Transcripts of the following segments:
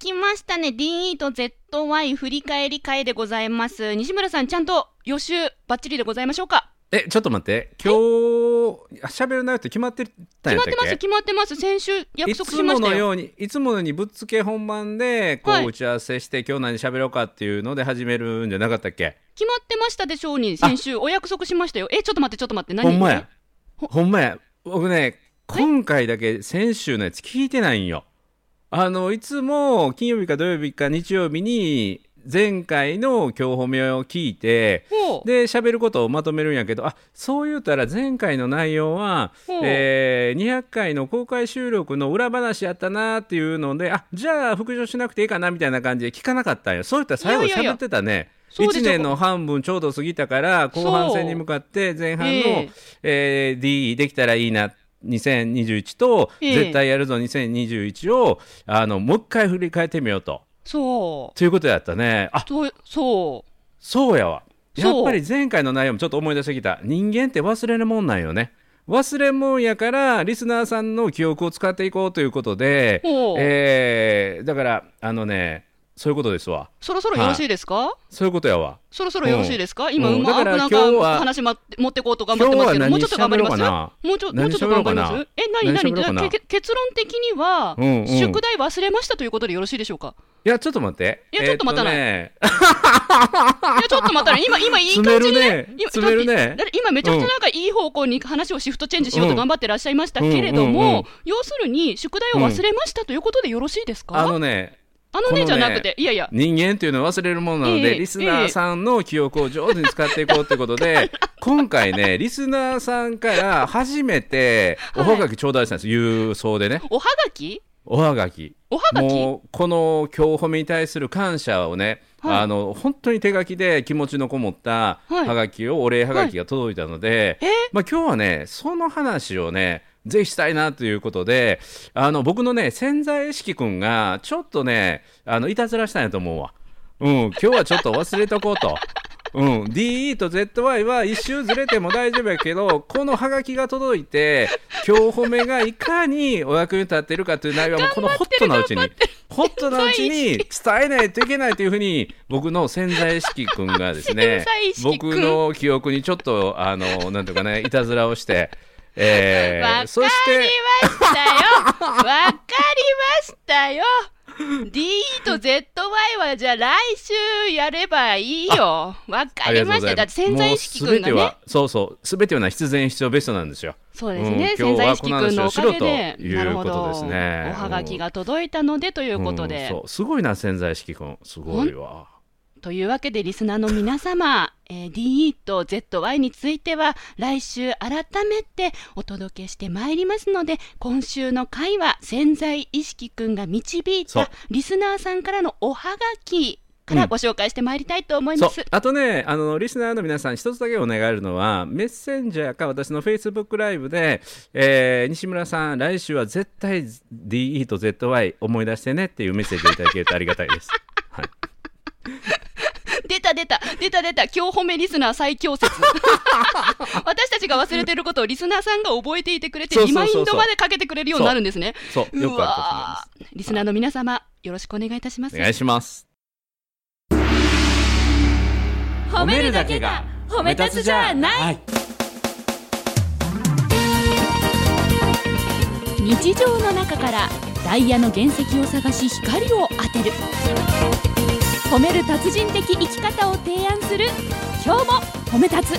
きましたね。DE と ZY 振り返り会でございます。西村さん、ちゃんと予習バッチリでございましょうか。えちょっと待って。今日喋る内容って決まってたんやったっけ？決まってます、決まってます。先週約束いつもしましたよ。のようにいつものにぶっつけ本番でこはい。う打ち合わせして、今日何喋ろうかっていうので始めるんじゃなかったっけ？決まってましたでしょうに、先週。お約束しましたよ。え、ちょっと待って、ちょっと待って、何？ほんまや。ほんまや。僕ね今回だけ先週のやつ聞いてないんよあのいつも金曜日か土曜日か日曜日に前回の今日褒めを聞いて。で喋ることをまとめるんやけどあそう言うたら前回の内容は、えー200回の公開収録の裏話やったなっていうのであじゃあ復唱しなくていいかなみたいな感じで聞かなかったんよそういったら最後いやいやいや喋ってたね1そうでしょ。年の半分ちょうど過ぎたから後半戦に向かって前半の、ええ。えー D できたらいいな2021と、ええ。絶対やるぞ2021をあのもう一回振り返ってみようと。そう。ということやったね。あそう、そう。そうやわ。やっぱり前回の内容もちょっと思い出してきた人間って忘れるもんなんよね。忘れもんやからリスナーさんの記憶を使っていこうということで、えーだからあのねそういうことですわ。そろそろよろしいですか？そういうことやわ。そろそろよろしいですか？今、ううん。まくだからなんか話ま持ってこうと頑張ってますけど、もうちょっと頑張ります？もうちょもう何ちょっと頑張ります？え、な？何けけ結論的には、うんうん。宿題忘れましたということでよろしいでしょうか？いやちょっと待って。いやちょっと待たない。えいや、ちょっと待ったら、今、今いい感じにね。ね。ねだってだって今めちゃくちゃなんかいい方向に話をシフトチェンジしようと頑張ってらっしゃいましたけれどうんうんうんうん。も、要するに宿題を忘れましたということでよろしいですか？ーあのねあのねじゃなくて、いやいや、人間っていうのは忘れるものなので、ええリスナーさんの記憶を上手に使っていこうということで、今回ね、リスナーさんから初めておはがき頂戴したんです、郵送でね、おはがき？おはがき。おはがき？もうこの今日褒めに対する感謝をね、はい。あの本当に手書きで気持ちのこもったはがきを、お礼はがきが届いたので、え？まあ、今日はねその話をねぜひしたいなということであの僕のね潜在意識くんがちょっとねあのいたずらしたんやと思うわ。うん、今日はちょっと忘れとこうと。うん、DE と ZY は一周ずれても大丈夫やけどこのハガキが届いて今日褒めがいかにお役に立ってるかという内容はもうこのホットなうちにホットなうちに伝えないといけないというふうに僕の潜在意識くんがですね僕の記憶にちょっとあのなんていうかねいたずらをして、えー、わかりそしてましたよわかりましたよ。D と ZY はじゃあ来週やればいいよ。わかりましたよ。だって潜在意識くんがね。は。そうそう。全てはな必然必要ベストなんですよ。そうですね、うん潜在意識くんのおかげで、なるほど、ですね。おはがきが届いたのでということうんう。すごいな潜在意識くん。すごいわというわけでリスナーの皆様、えー DE と ZY については来週改めてお届けしてまいりますので今週の回は潜在意識くんが導いたリスナーさんからのおはがきからご紹介してまいりたいと思います。あとねあのリスナーの皆さん一つだけお願いあるのはメッセンジャーか私のフェイスブックライブで、えー西村さん来週は絶対 DE と ZY 思い出してねっていうメッセージをいただけるとありがたいです、はい、出た出た出た出た今日褒めリスナー最強説。私たちが忘れてることをリスナーさんが覚えていてくれてリマインドまでかけてくれるようになるんですね。そうよくあるリスナーの皆様よろしくお願いいたします。お願いします。褒めるだけが褒め立つじゃない。はい。日常の中からダイヤの原石を探し光を当てる褒める達人的生き方を提案する。今日も褒め立つ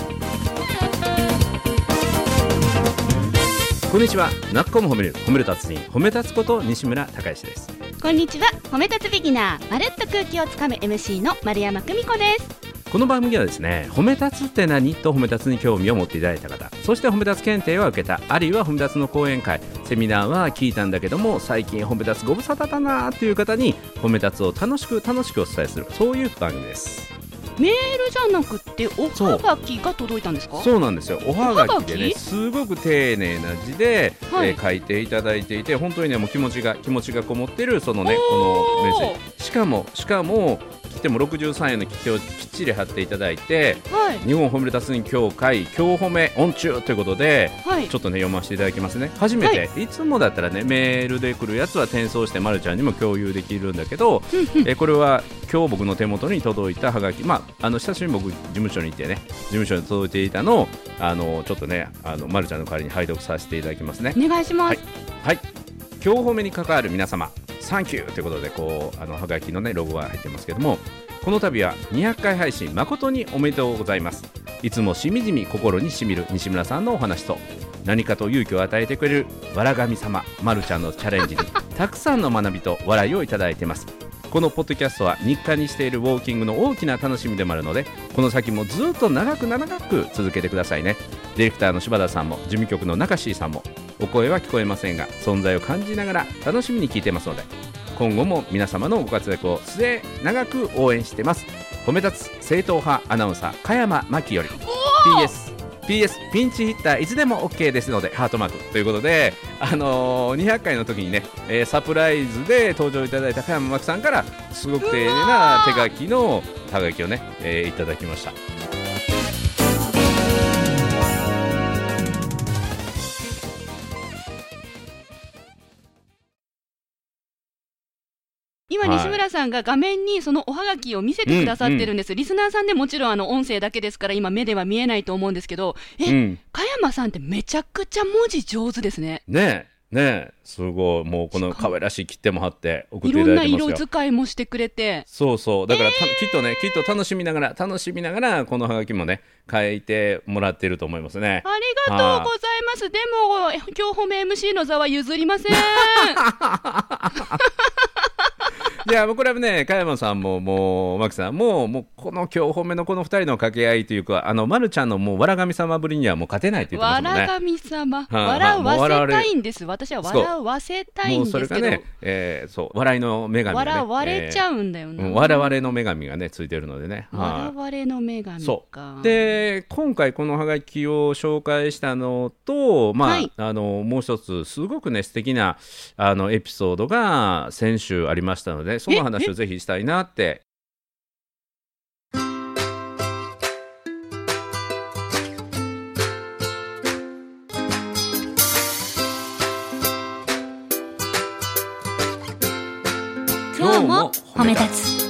こんにちは。なっこも褒める。褒める達人。褒め立つこと西村孝之です。こんにちは。褒め立つビギナー。まるっと空気をつかむ MC の丸山久美子です。この番組はですね褒め立つって何？と褒め立つに興味を持っていただいた方。そして褒め立つ検定は受けたあるいは褒め立つの講演会。セミナーは聞いたんだけども最近褒め立つご無沙汰だなという方に褒め立つを楽しく楽しくお伝えする。そういう番組です。メールじゃなくておはがきが届いたんですか？そうなんですよ。おはがきでねすごく丁寧な字で、はい。えー書いていただいていて本当にねもう気持ちが気持ちがこもってるそのねこのメッセージ。しかもしかもても63円の切手をきっちり貼っていただいてはい。日本褒める達人協会今日褒め音中ということではい。ちょっとね読ませていただきますね。初めて、い、つもだったらねメールで来るやつは転送してまるちゃんにも共有できるんだけどえこれは今日僕の手元に届いたハガキ。まああの久しぶりに僕事務所に行ってね事務所に届いていたのをあのちょっとねあのまるちゃんの代わりに拝読させていただきますね。お願いします、はい。今日褒めに関わる皆様サンキューということでこうあのハガキのねロゴが入ってますけどもこの度は200回配信誠におめでとうございます。いつもしみじみ心にしみる西村さんのお話と何かと勇気を与えてくれるわら神様まるちゃんのチャレンジにたくさんの学びと笑いをいただいてます。このポッドキャストは日課にしているウォーキングの大きな楽しみでもあるのでこの先もずっと長く長く続けてくださいね。ディレクターの柴田さんも事務局の中椎さんもお声は聞こえませんが存在を感じながら楽しみに聞いてますので今後も皆様のご活躍を末永く応援してます。褒め立つ正統派アナウンサー加山真紀より。PS PS ピンチヒッターいつでも OK ですのでハートマークということで、あのー200回の時にね、えーサプライズで登場いただいた加山真紀さんからすごく丁寧な手書きのはがきをね、えーいただきました今、はい。西村さんが画面にそのおはがきを見せてくださってるんです、リスナーさんでもちろんあの音声だけですから今目では見えないと思うんですけどえ、うん。加山さんってめちゃくちゃ文字上手ですね。ねえねえすごい。もうこの可愛らしい切手も貼って送っていいろんなただいてますよ。色使いもしてくれて。そうそう。だからた、きっとねきっと楽しみながら楽しみながらこのハガキもね書いてもらってると思いますね。ありがとうございます。でも今日褒め MC の座は譲りません いやもうこれはね加山さんももう牧さんももうこの今日褒めのこの二人の掛け合いというかあのまるちゃんのもうわら神様ぶりにはもう勝てないって言ってますもんね。わら神様、笑わせたいんです。私は笑わせたいんですけど、れがね、えーそう笑いの女神がね。笑われちゃう、うんだよな、えーうん笑われの女神がねついてるのでね。はい。笑われの女神そかう。で今回このハガキを紹介したのと、まあはい。あのもう一つすごくね素敵なあのエピソードが先週ありましたのでね。その話をぜひしたいなって。今日も褒め立つ。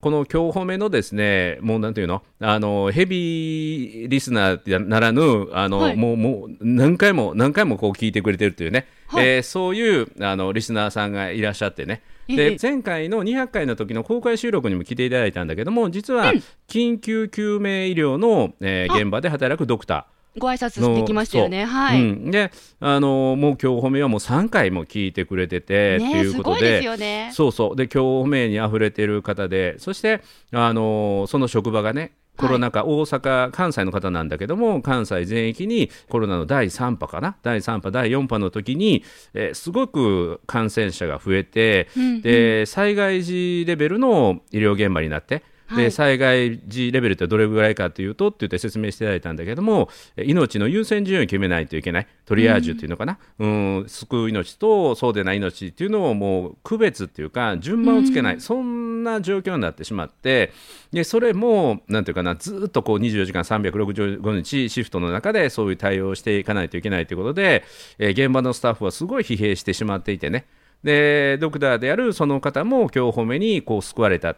この今日褒めのですね、もうなんていうの、あのヘビーリスナーならぬ、あの、はい。もうもう何回も何回もこう聞いてくれてるというね、はい。えーそういうあのリスナーさんがいらっしゃってね。ええ。で前回の200回の時の公開収録にも来ていただいたんだけども実は緊急救命医療の、えーあ現場で働くドクターご挨拶してきましたよね。はい、うん、であのもう今日褒めはもう3回も聞いてくれてて、ってねいうことで。ね。そうそう。で今日名にあふれてる方でそしてあのその職場がねコロナ禍、大阪、関西の方なんだけども、関西全域にコロナの第3波かな、第3波、第4波の時に、えーすごく感染者が増えて、うんうん。で災害時レベルの医療現場になって、ではい。災害時レベルってどれぐらいかというとって言って説明していただいたんだけどもえ命の優先順位を決めないといけない。トリアージュっていうのかな、うん、救う命とそうでない命っていうのをもう区別っていうか順番をつけない、そんな状況になってしまってでそれもなんていうかなずっとこう24時間365日シフトの中でそういう対応をしていかないといけないということで、えー現場のスタッフはすごい疲弊してしまっていてね。でドクターであるその方も今日褒めにこう救われた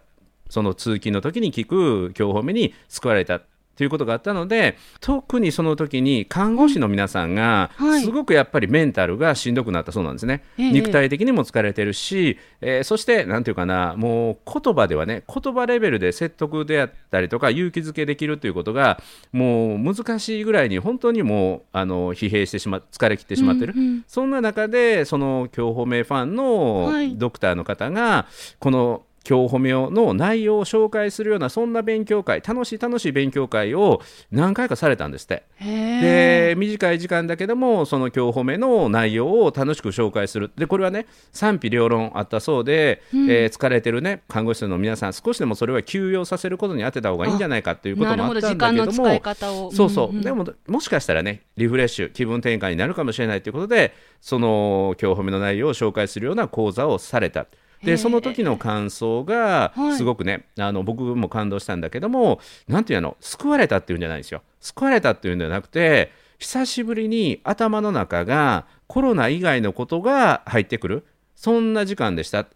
その通勤の時に聞く今日褒めに救われたということがあったので特にその時に看護師の皆さんがはい。すごくやっぱりメンタルがしんどくなったそうなんですね、ええ。肉体的にも疲れてるし、えーそしてなんていうかなもう言葉ではね言葉レベルで説得であったりとか勇気づけできるということがもう難しいぐらいに本当にもうあの疲弊してしま疲れ切ってしまってる、うんうんそんな中でその今日褒めファンのはい。ドクターの方がこの今日褒めの内容を紹介するようなそんな勉強会楽しい楽しい勉強会を何回かされたんですって。で短い時間だけどもその今日褒めの内容を楽しく紹介する。でこれはね賛否両論あったそうで、うん、えー、疲れてるね看護師の皆さん少しでもそれは休養させることに当てた方がいいんじゃないかということもあったんだけどもそうそう、でももしかしたらねリフレッシュ気分転換になるかもしれないということでその今日褒めの内容を紹介するような講座をされた。でその時の感想がすごくね、はい、あの僕も感動したんだけどもなんていうの救われたっていうんじゃないですよ。救われたっていうんじゃなくて久しぶりに頭の中がコロナ以外のことが入ってくる。そんな時間でした。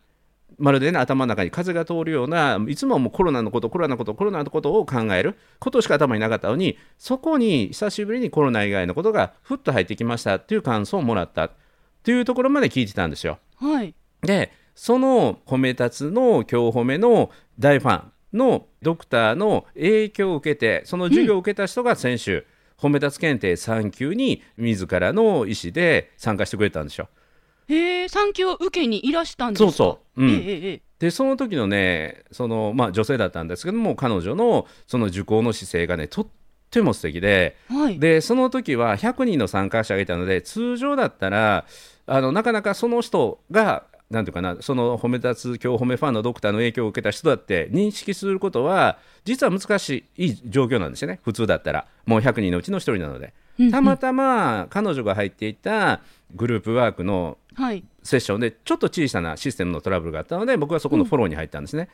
まるでね頭の中に風が通るようないつももうコロナのことコロナのことコロナのことを考える。ことしか頭になかったのにそこに久しぶりにコロナ以外のことがふっと入ってきましたっていう感想をもらった。っていうところまで聞いてたんですよ。はい、でその褒め立つの今日褒めの大ファンのドクターの影響を受けてその授業を受けた人が先週、うん、褒め立つ検定3級に自らの意思で参加してくれたんですよ。へえ3級を受けにいらしたんですか？そうそう、うん、ええでその時のねその、まあ、女性だったんですけども彼女のその受講の姿勢がねとっても素敵で、はい、でその時は100人の参加者がいたので通常だったらあのなかなかその人がなんていうかな、その褒め立つ、今日褒めファンのドクターの影響を受けた人だって認識することは、実は難しい状況なんですよね、普通だったら、もう100人のうちの1人なので。たまたま彼女が入っていたグループワークのセッションでちょっと小さなシステムのトラブルがあったので僕はそこのフォローに入ったんですね、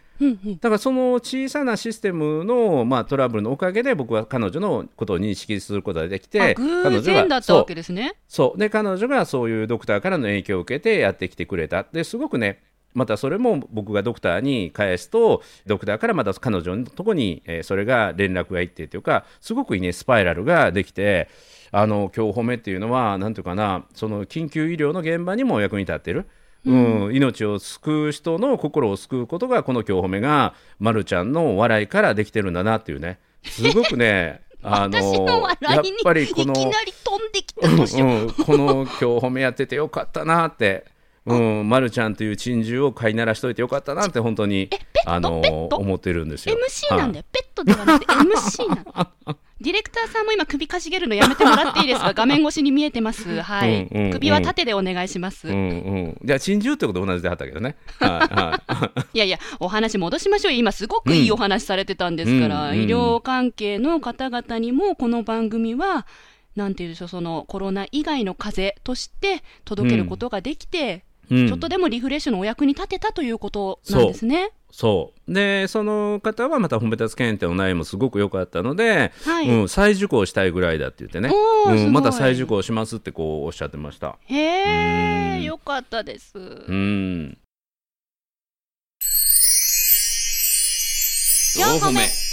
だからその小さなシステムの、まあ、トラブルのおかげで僕は彼女のことを認識することができて偶然だったわけですね。そう。で彼女がそういうドクターからの影響を受けてやってきてくれた。ですごくねまたそれも僕がドクターに返すとドクターからまた彼女のとこに、えそれが連絡がいってというかすごくいいねスパイラルができてあの今日褒めっていうのは何ていうかなその緊急医療の現場にも役に立ってる。うん、命を救う人の心を救うことがこの今日褒めが、ま、るちゃんの笑いからできてるんだなっていうね。すごくね あのやっぱりこのいきなり飛んできたうん、この今日褒めやっててよかったなってうん、まるちゃんという珍獣を飼いならしといてよかったなって本当にあの思ってるんですよ。MC なんだよ、ペットではなくて MC なの。ディレクターさんも今首かしげるのやめてもらっていいですか？画面越しに見えてます。はい。うんうんうん、首は縦でお願いします。うんうん。じゃあ珍獣ってこと同じであったけどね。はい、いやいや、お話戻しましょう。今すごくいいお話されてたんですから、うん、医療関係の方々にもこの番組は、なんていうんでしょう、そのコロナ以外の風邪として届けることができて、うん、ちょっとでもリフレッシュのお役に立てたということなんですね。そう。でその方はまた褒め立つ検定の内容もすごく良かったので、はい、うん、再受講したいぐらいだって言ってね、うん、また再受講しますってこうおっしゃってました。へえよかったです。うん。4個目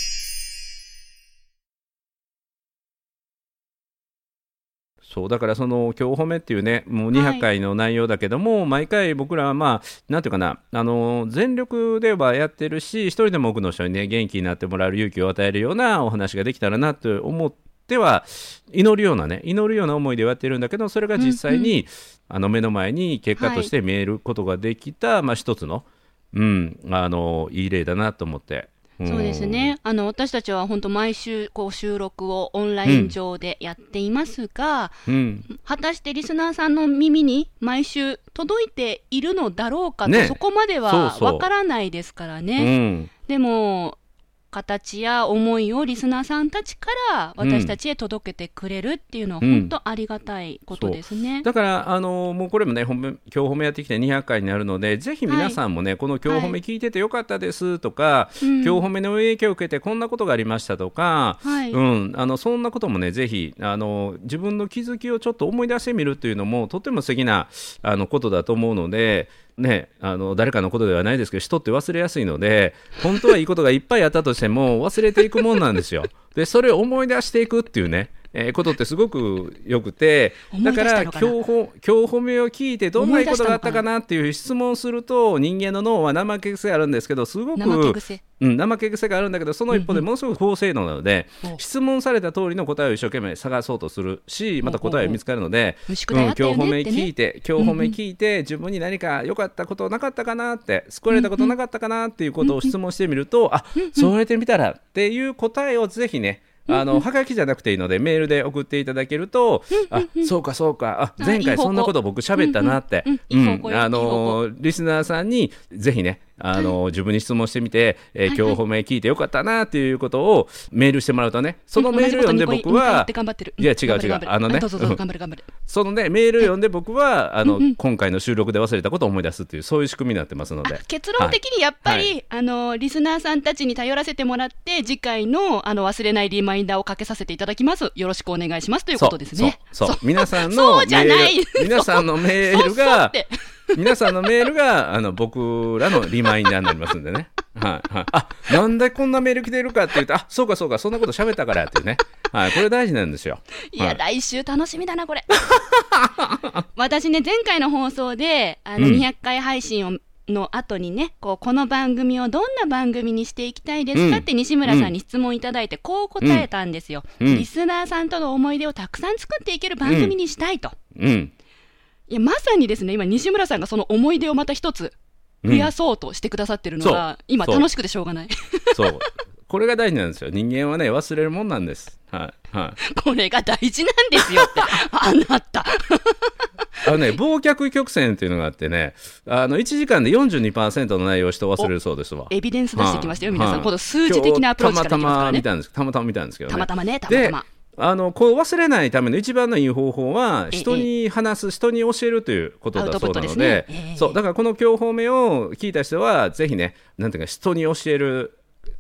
そう。だからその今日褒めっていうねもう200回の内容だけども、はい、毎回僕らはまあなんていうかなあの全力ではやってるし一人でも多くの人にね元気になってもらえる勇気を与えるようなお話ができたらなと思っては祈るようなね祈るような思いでやってるんだけどそれが実際に、うんうん、あの目の前に結果として見えることができた、はい、まあ一つの、うん、あのいい例だなと思ってそうですね。あの私たちは本当毎週こう収録をオンライン上でやっていますが、うん、果たしてリスナーさんの耳に毎週届いているのだろうかと、ね、そこまではわからないですからね。うん、でも形や思いをリスナーさんたちから私たちへ届けてくれるっていうのは本当ありがたいことですね、う。ん、だからあのもうこれもね今日褒めやってきて200回になるのでぜひ皆さんもね、はい、この今日褒め聞いててよかったですとか、はい、今日褒めの影響を受けてこんなことがありましたとか、はい、うん、あのそんなこともねぜひあの自分の気づきをちょっと思い出してみるっていうのもとても素敵なあのことだと思うのでね、あの誰かのことではないですけど人って忘れやすいので本当はいいことがいっぱいあったとしても忘れていくもんなんですよ。でそれを思い出していくっていうねえーことってすごくよくてだから今日褒めを聞いてどんなことがあったかなっていう質問をすると人間の脳は怠け癖あるんですけどすごく怠け癖。うん、怠け癖があるんだけどその一方でものすごく高性能なので、ほう質問された通りの答えを一生懸命探そうとするしまた答えが見つかるので、ほう宿題あったよね今日褒め聞いて今日褒め聞いて、自分に何か良かったことなかったかなって救われたことなかったかなっていうことを質問してみると、あそうやってみたらっていう答えをぜひねあのはがきじゃなくていいのでメールで送っていただけると、あそうかそうか。あ前回そんなこと僕喋ったなって、うんあのリスナーさんにぜひねあの自分に質問してみて、えー今日褒め聞いてよかったなっていうことをメールしてもらうとねそのメールを読んで僕はいや違う違う。あのねどうぞどうぞうん。頑張る頑張るそのねメールを読んで僕はあの、今回の収録で忘れたことを思い出すっていうそういう仕組みになってますので。あ結論的にやっぱり、はい。あのリスナーさんたちに頼らせてもらって次回のあの忘れないリマインダーをかけさせていただきます。よろしくお願いしますということですね。そう皆さんのそうじゃない。メール皆さんのメールが皆さんのメールがあの僕らのリマインダーになりますんでね。はいはい、あなんでこんなメール来てるかって言うと、あそうかそうか、そんなこと喋ったからっていうね、はい、これ大事なんですよ。いや、はい。来週楽しみだな、これ。私ね、前回の放送で、あの、うん。200回配信を、の後にね、こう、この番組をどんな番組にしていきたいですかうん。って西村さんに質問いただいて、こう答えたんですよ、うん。リスナーさんとの思い出をたくさん作っていける番組にしたいと。うん、いや、まさにですね、今、西村さんがその思い出をまた一つ増やそうとしてくださってるのが、そうそう今楽しくてしょうがない。そう、これが大事なんですよ。人間はね、忘れるもんなんです。はい、はい。これが大事なんですよって。あなた。あのね、忘却曲線っていうのがあってね、あの1時間で42%の内容を人忘れるそうですわ。エビデンス出してきましたよ、皆さん。はいこの数字的なアプローチからね。たまたま見たんですたまたま見たんですけどね。たまたまね、たまたでま。あのこう忘れないための一番のいい方法はええ。人に話す、人に教えるということだそうなのでね。ええ。そう。だからこの今日褒めを聞いた人はぜひねなんていうか人に教える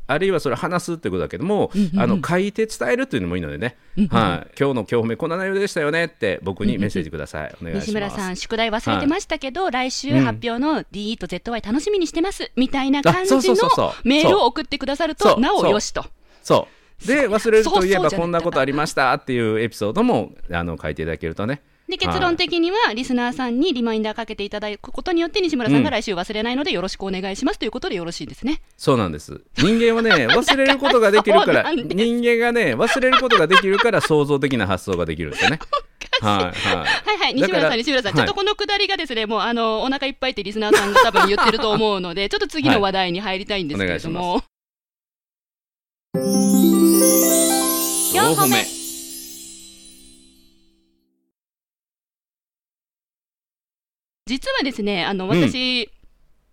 あるいはそれ話すってことだけども、あの書いて伝えるっていうのもいいのでね、はい、今日の今日褒めこんな内容でしたよねって僕にメッセージください、お願いします。西村さん、宿題忘れてましたけど、来週うん発表の DE と ZY 楽しみにしてます、みたいな感じあのそうそうそうそう。メールを送ってくださると、そう。なおよしと。そうで忘れるといえばこんなことありましたっていうエピソードもあの書いていただけるとね。で結論的には、リスナーさんにリマインダーかけていただくことによって、西村さんが来週忘れないので、よろしくお願いしますということでよろしいですね。そうなんです。人間はね 忘れることができるからそうなんです。人間がね忘れることができるから創造的な発想ができるんですよね。はいはい。はいはい、西村さん、西村さん、はい。ちょっとこのくだりがですね、もうあのお腹いっぱいってリスナーさんが多分言ってると思うので、ちょっと次の話題に入りたいんですけれども、4歩目。実はですね、あの私、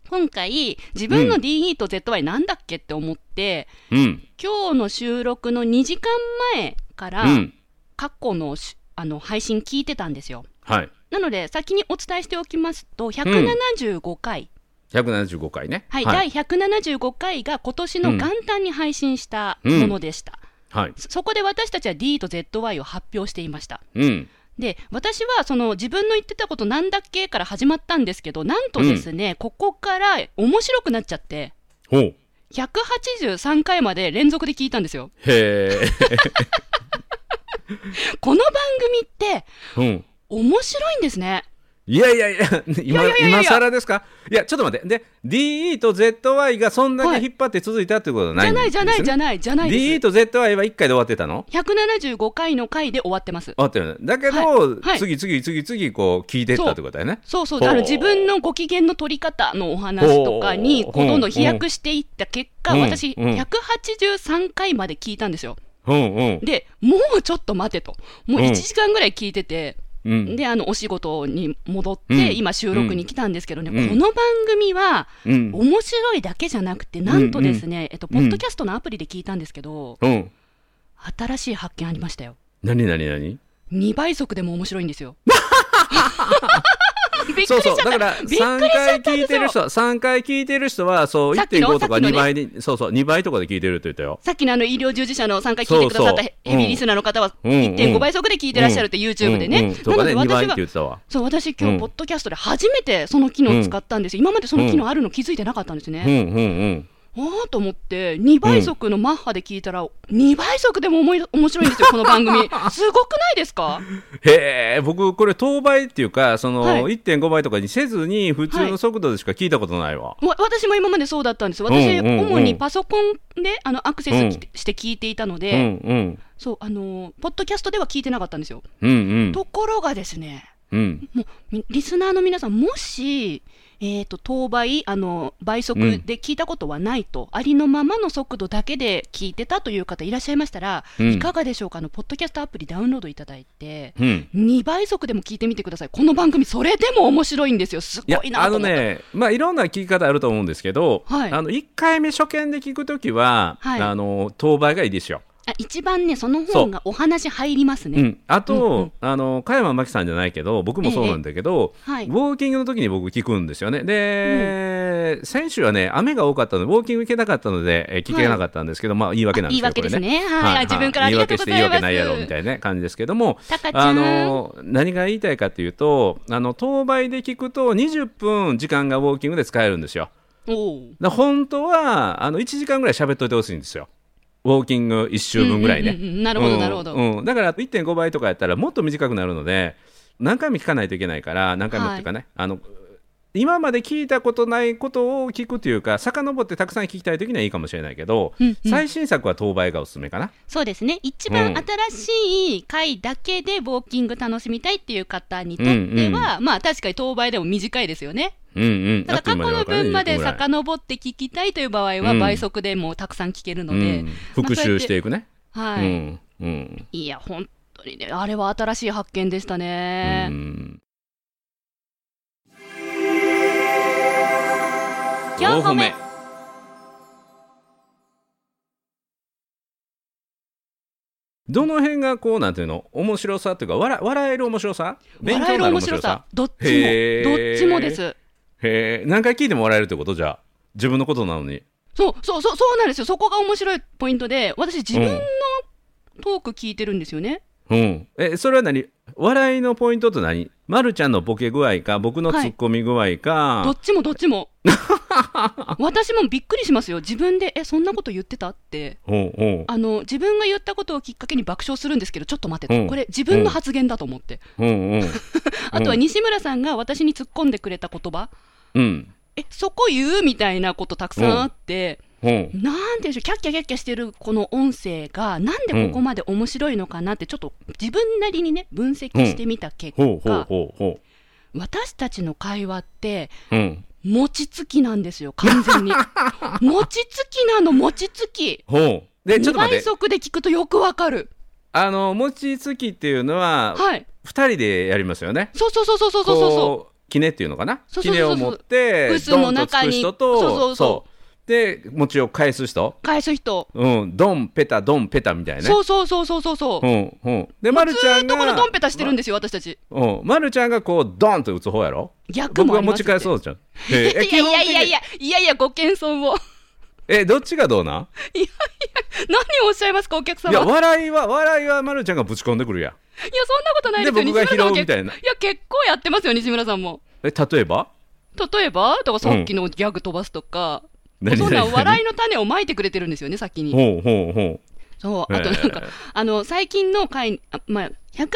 今回、自分の DE と ZY なんだっけって思って、うん。今日の収録の2時間前から、うん。過去のしあの配信聞いてたんですよ。はい。なので、先にお伝えしておきますと、175回、175回ね。はい、はい、第175回が今年の元旦に配信したものでした。はいそそこで私たちは D と ZY を発表していました。うんで、私はその自分の言ってたことなんだっけから始まったんですけど、なんとですね、ここから面白くなっちゃって、ほう183回まで連続で聞いたんですよ。へえ この番組ってうん面白いんですね。いやいやいや、今いやいやいや今更ですか？いや、ちょっと待って。で、DE と ZY がそんだけ引っ張って続いたってことはないんじゃないじゃないじゃないじゃない DE。と ZY は1回で終わってたの？175回の回で終わってます。終わってるね。だけど、はいはい次々次々こう聞いてったってことだよね。そうそう、あの自分のご機嫌の取り方のお話とかに、どんどん飛躍していった結果、うん私、うん183回まで聞いたんですよ。うんうん。で、もうちょっと待てと。もううん1時間ぐらい聞いてて、うん。で、あの、お仕事に戻って、うん今収録に来たんですけどね、うんこの番組は、うん。面白いだけじゃなくて、なんとですね、えっと、うんポッドキャストのアプリで聞いたんですけど、うん。新しい発見ありましたよ。何何何？2倍速でも面白いんですよ。そうそう。だから、びっくりしちゃ3った回聞いてる人、3回聞いてる人は、そう、さっきの1.5とかさっきのね2倍に、そうそう、2倍とかで聞いてるって言ったよ。さっきのあの医療従事者の3回聞いてくださったヘビーリスナーの方はうんうん1.5倍速で聞いてらっしゃるって YouTube でね。なので2倍って私は。そう私今うん日ポッドキャストで初めてその機能を使ったんですよ。今までその機能あるの気づいてなかったんですね。うんうんうん。ああと思って2倍速のマッハで聞いたら、2倍速でも思い面白いんですよこの番組。すごくないですか？へえ僕これ当倍っていうかそのはい。1.5倍とかにせずに普通の速度でしか聞いたことないわ、わ私も今までそうだったんです。私、うんうんうん。主にパソコンであのアクセスきして聞いていたので、うんうん。そうあのポッドキャストでは聞いてなかったんですよ、うんうん。ところがですねうん。もうみリスナーの皆さんもしえー、と当倍あの倍速で聞いたことはないと、ありのままの速度だけで聞いてたという方いらっしゃいましたら、うん。いかがでしょうか？あのポッドキャストアプリダウンロードいただいて、うん。2倍速でも聞いてみてください。この番組それでも面白いんですよ。すごいなあと思った。のね、まあ、いろんな聞き方あると思うんですけど、はい。あの1回目初見で聞くときは、はい。あの当倍がいいですよ。あ一番ねその方がお話入りますね、うん、あと、うんうん。あの加山真紀さんじゃないけど僕もそうなんだけど、はい。ウォーキングの時に僕聞くんですよね。で、先週はね雨が多かったのでウォーキング行けなかったので、えー聞けなかったんですけど、まあ言い訳なんですけど言い訳ですね。はい。あ自分からありがとうございます。言い訳して言い訳ないやろみたいなね感じですけどもあの何が言いたいかというとあの当倍で聞くと20分時間がウォーキングで使えるんですよ。だ本当はあの1時間ぐらい喋っといてほしいんですよウォーキング1周分ぐらいね、うんうんうんうん。なるほどなるほど。うん。うんだから1.5倍とかやったらもっと短くなるので何回も聞かないといけないから何回もっていうかね、あの今まで聞いたことないことを聞くというか遡ってたくさん聞きたい時にはいいかもしれないけど、うんうん。最新作は当倍がおすすめかな？そうですね。一番新しい回だけでウォーキング楽しみたいっていう方にとっては、まあ確かに当倍でも短いですよね。うんうん、ただ過去の分まで遡って聞きたいという場合はうん。倍速でもたくさん聞けるのうで、ん、復習していくね。はい、うん。うん。いや本当にねあれは新しい発見でしたうね、4歩目。どの辺がこうなんていうの面白さというか笑笑える面白さ？勉強になる面笑える面白さ。どっちもどっちもです。へえ何回聞いても笑えるってこと？じゃあ自分のことなのに。そうそうそうそうなんですよ。そこが面白いポイントで私自分のトーク聞いてるんですよね、うんえそれは何？笑いのポイントって何？まるちゃんのボケ具合か僕のツッコミ具合か、どっちもどっちも。私もびっくりしますよ。自分でえそんなこと言ってた？って。ほうほう。あの自分が言ったことをきっかけに爆笑するんですけどちょっと待ってと、うん。これ自分の発言だと思って、うん。うん。あとは西村さんが私に突っ込んでくれた言葉。うん。えそこ言う？みたいなことたくさんあって、うんなんでしょうキャッキャキャッキャしてるこの音声がなんでここまで面白いのかなってちょっと自分なりにね分析してみた結果、私たちの会話って餅つきなんですよ完全に。餅つきなの餅つき。でちょっ2と倍速で聞くとよくわかる。あの餅つきっていうのははい。二人でやりますよね。そうそうそうそうそうそうそこうキネっていうのかな？そうそうそうそうキネを持ってブスの中にそうそう。そうで餅を返す人？う返す人、うん。ドンペタドンペタみたいなね。そうそうそうそうそうそう、うんうん。でまるちゃんずーっとこのがドンペタしてるんですよ私たち。うん、まるちゃんがこうドンと打つ方やろ？逆もありますって。返そうじゃん。え いやいやいやいやいやいやご謙遜を。えどっちがどうなん？何をおっしゃいますかお客様。いや笑いは笑いはまるちゃんがぶち込んでくるやん。そんなことないですよで僕が西村さんも拾うみたいな。結いや結構やってますよ西村さんも。え例えば？例えば？だからさっきのギャグ飛ばすとか、何そんな何？笑いの種をまいてくれてるんですよね先に。ほうほうほそうあとなんか、へーあの最近の回あまあ180回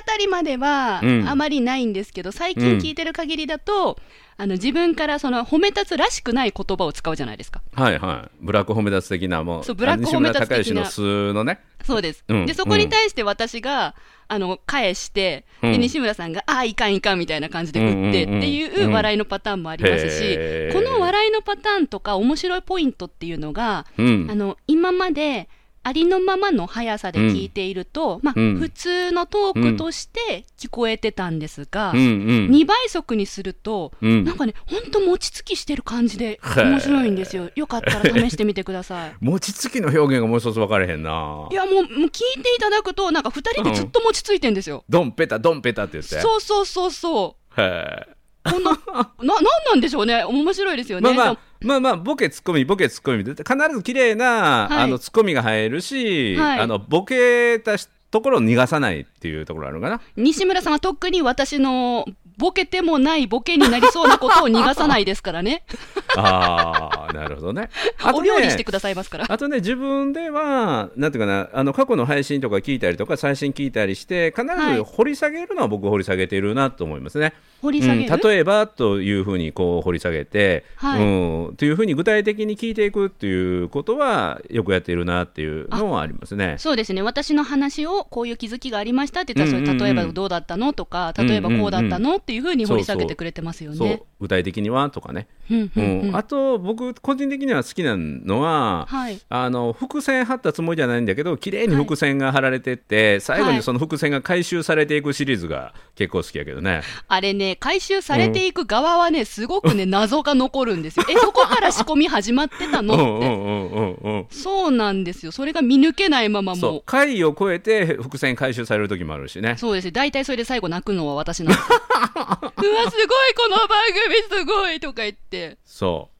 あたりまではうん。あまりないんですけど、最近聞いてる限りだと、あの自分からその褒め立つらしくない言葉を使うじゃないですかう。はいはい。ブラック褒め立つ的なもう。そうブラック褒め立つ的なのね。そうです、うんでそこに対して私が、あの返して、でうん西村さんが、ああ、いかんいかんみたいな感じで打ってっていうんうんうんう笑いのパターンもありますし、この笑いのパターンとか、面白いポイントっていうのが、うんあ。の今までありのままの速さで聞いていると、まあうん普通のトークとして聞こえてたんですが、うんうん。2倍速にすると、うんなんかね、ほんと餅つきしてる感じで面白いんですよ。よかったら試してみてください。餅つきの表現がもう一つ分かれへんな。いやもうもう聞いていただくと、なんか2人でずっと餅ついてんですよ。ドンペタドンペタって言って。そうそうそうそう。へーこのな なんなんでしょうね、面白いですよね。まあまあ、まあまあ、ボケツッコミ、ボケツッコミで、必ず綺麗な、はいあのツッコミが入るし、はいあのボケたところを逃がさないっていうところあるかな。西村さんは特に私のボケてもないボケになりそうなことを逃がさないですからね。ああ、なるほどね。あとお料理してね、くださいますから。あとね、自分では、なんていうかな、あの過去の配信とか聞いたりとか、最新聞いたりして、必はいず掘り下げるのは僕、掘り下げてるなと思いますね。掘り下げる、うん、例えばというふうにこう掘り下げて、はいうん、というふうに具体的に聞いていくっていうことはよくやっているなっていうのはありますね。そうですね私の話をこういう気づきがありましたって言ったら、うんうんうんそれ例えばどうだったのとか例えばこうだったの、っていうふうに掘り下げてくれてますよそうね。具体的にはとかね、うんううん。うん。んあと僕個人的には好きなのは、はい。あの伏線貼ったつもりじゃないんだけど綺麗に伏線が貼られてって、最後にその伏線が回収されていくシリーズが結構好きやけどね。あれね回収されていく側はねすごくね 謎が残るんですよ。えそこから仕込み始まってたうんのって。そうなんですよ。それが見抜けないままもう。回を超えて伏線回収される時もあるしね。そうです。ね大体それで最後泣くのは私なんです わすごいこの番組すごいとか言って。そう。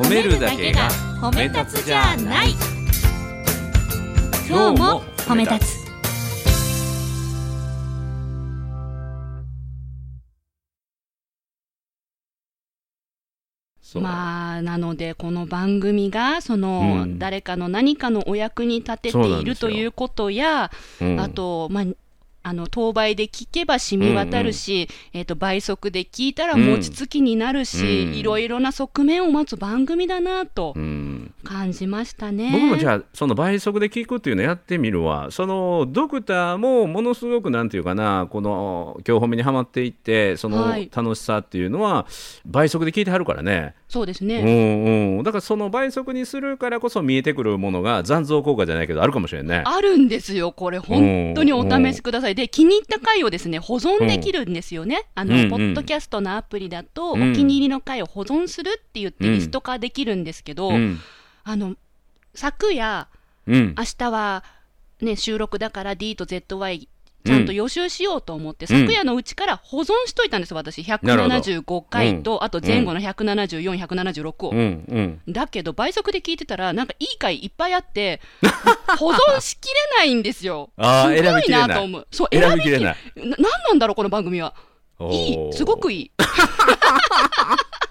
褒めるだけが褒め立つじゃない。今日も褒め立つまあなのでこの番組がその、うん。誰かの何かのお役に立てているということや、うんあとまああの当倍で聞けば染み渡るし、えー、と倍速で聞いたら餅つきになるし、うん。いろいろな側面を持つ番組だなとうん。感じましたね。僕もじゃあその倍速で聞くっていうのやってみるわ。そのドクターもものすごくなんていうかなこの今日褒めにはまっていってそのはい。楽しさっていうのは倍速で聞いてはるからね、そうですね、うんうん、だからその倍速にするからこそ見えてくるものが残像効果じゃないけどあるかもしれんね。あるんですよ、これ、本当にお試しください。で、気に入った回をですね、保存できるんですよね。あの、うんうん。ポッドキャストのアプリだと、うん。お気に入りの回を保存するって言ってうんリスト化できるんですけど、うん。あの、昨夜、うん。明日は、ね、収録だから D と ZY、ちゃんと予習しようと思って、うん昨夜のうちから保存しといたんです、私。なるほど175回と、あと前後の174、176を。うんうんだけど倍速で聞いてたらなんかいい回いっぱいあって 保存しきれないんですよ。すごいなと思う。そう選びきれないななんなんだろうこの番組は。いおいーすごくいい。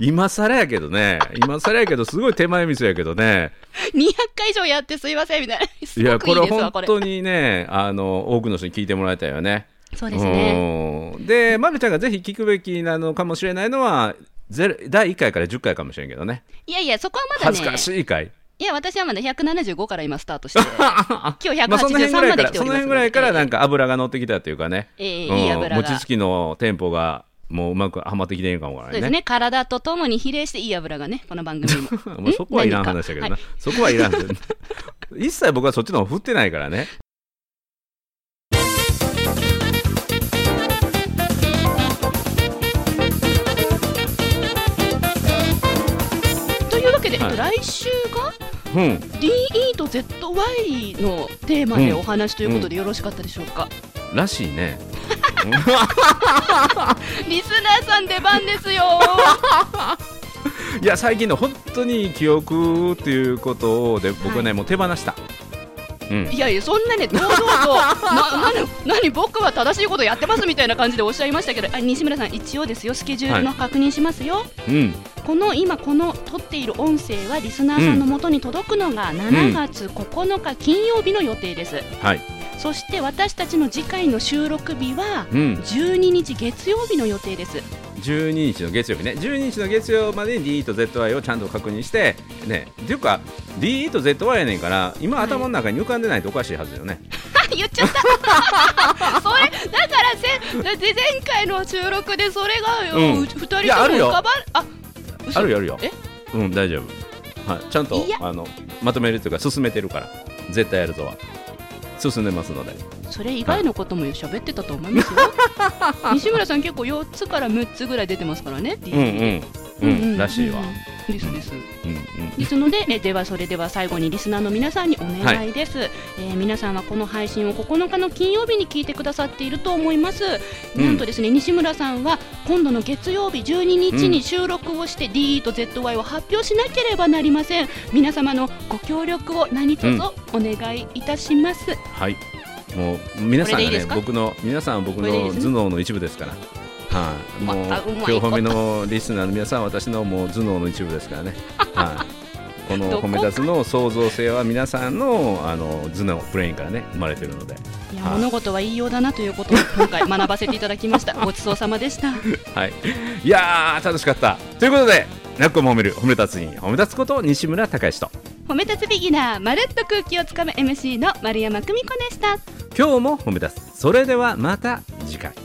今更やけどね今更やけどすごい手前味噌やけどね200回以上やってすいませんみたいな。すいやこれ。本当にねあの多くの人に聞いてもらいたいよね。そうですね。うんで、まるちゃんがぜひ聞くべきなのかもしれないのは、第1回から10回かもしれんけどね、いやいやそこはまだね恥ずか。しい回、いや私はまだ175から今スタートして。今日まあ、その辺ぐ183らいから、まで来ておりますので。その辺ぐらいからなんか油が乗ってきたというかね、ええうんいい油が。餅つきのテンポがもううまくはまってきてんかもわからないね。そうですね。体とともに比例していい油がね、この番組にも。もうそこはいらん話だけどな、何かそこはいらん一切僕はそっちの方振ってないからね。というわけで、はいえっと来週がうん、DE と ZY のテーマでお話ということでよろしかったでしょうか、らしいね。リスナーさん出番ですよ。いや最近の本当に記憶っていうことで僕はね、はい。もう手放した。うん、いやいやそんなね堂々と。なな何僕は正しいことやってますみたいな感じでおっしゃいましたけどあ西村さん一応ですよ。スケジュールの確認しますよ、うん、この今この撮っている音声はリスナーさんの元に届くのが7月9日金曜日の予定です、はい、そして私たちの次回の収録日はうん、12日月曜日の予定です12日の月曜日ね、12日の月曜までに D と ZY をちゃんと確認して、ね、っていうか、D と ZY やねんから、今、はい頭の中に浮かんでないとおかしいはずよね。言っちゃった それだからせで前回の収録でそれが、うんう二人ともいやあるよ浮かばあ嘘あるよ、あるよ。え？うん、大丈夫。はい、ちゃんとあのまとめるというか、進めてるから、絶対やるぞは。進んでますので。それ以外のことも喋ってたと思いますよ。西村さん結構4つから6つぐらい出てますからね。うんうん、うん、らしいわ。うんですです。うんうん。ですので、えではそれでは最後にリスナーの皆さんにお願いです、えー皆さんはこの配信を9日の金曜日に聞いてくださっていると思います、うん。なんとですね西村さんは今度の月曜日12日に収録をして DE と ZY を発表しなければなりません。皆様のご協力を何卒お願いいたします、はいもう皆さんがね僕の皆さんは僕の頭脳の一部ですから。はい、もう今日褒めのリスナーの皆さんは私のもう頭脳の一部ですからね。はい。この褒め立つの創造性は皆さんのあの頭脳ブレインからね生まれてるので。いやはい。物事は言いようだなということを今回学ばせていただきました。ごちそうさまでした。はい、いやー楽しかった。ということでなっこも褒める褒め立つに褒め立つこと西村孝之と褒め立つビギナーまるっと空気をつかむ MC の丸山久美子でした。今日も褒め立つ。それではまた次回。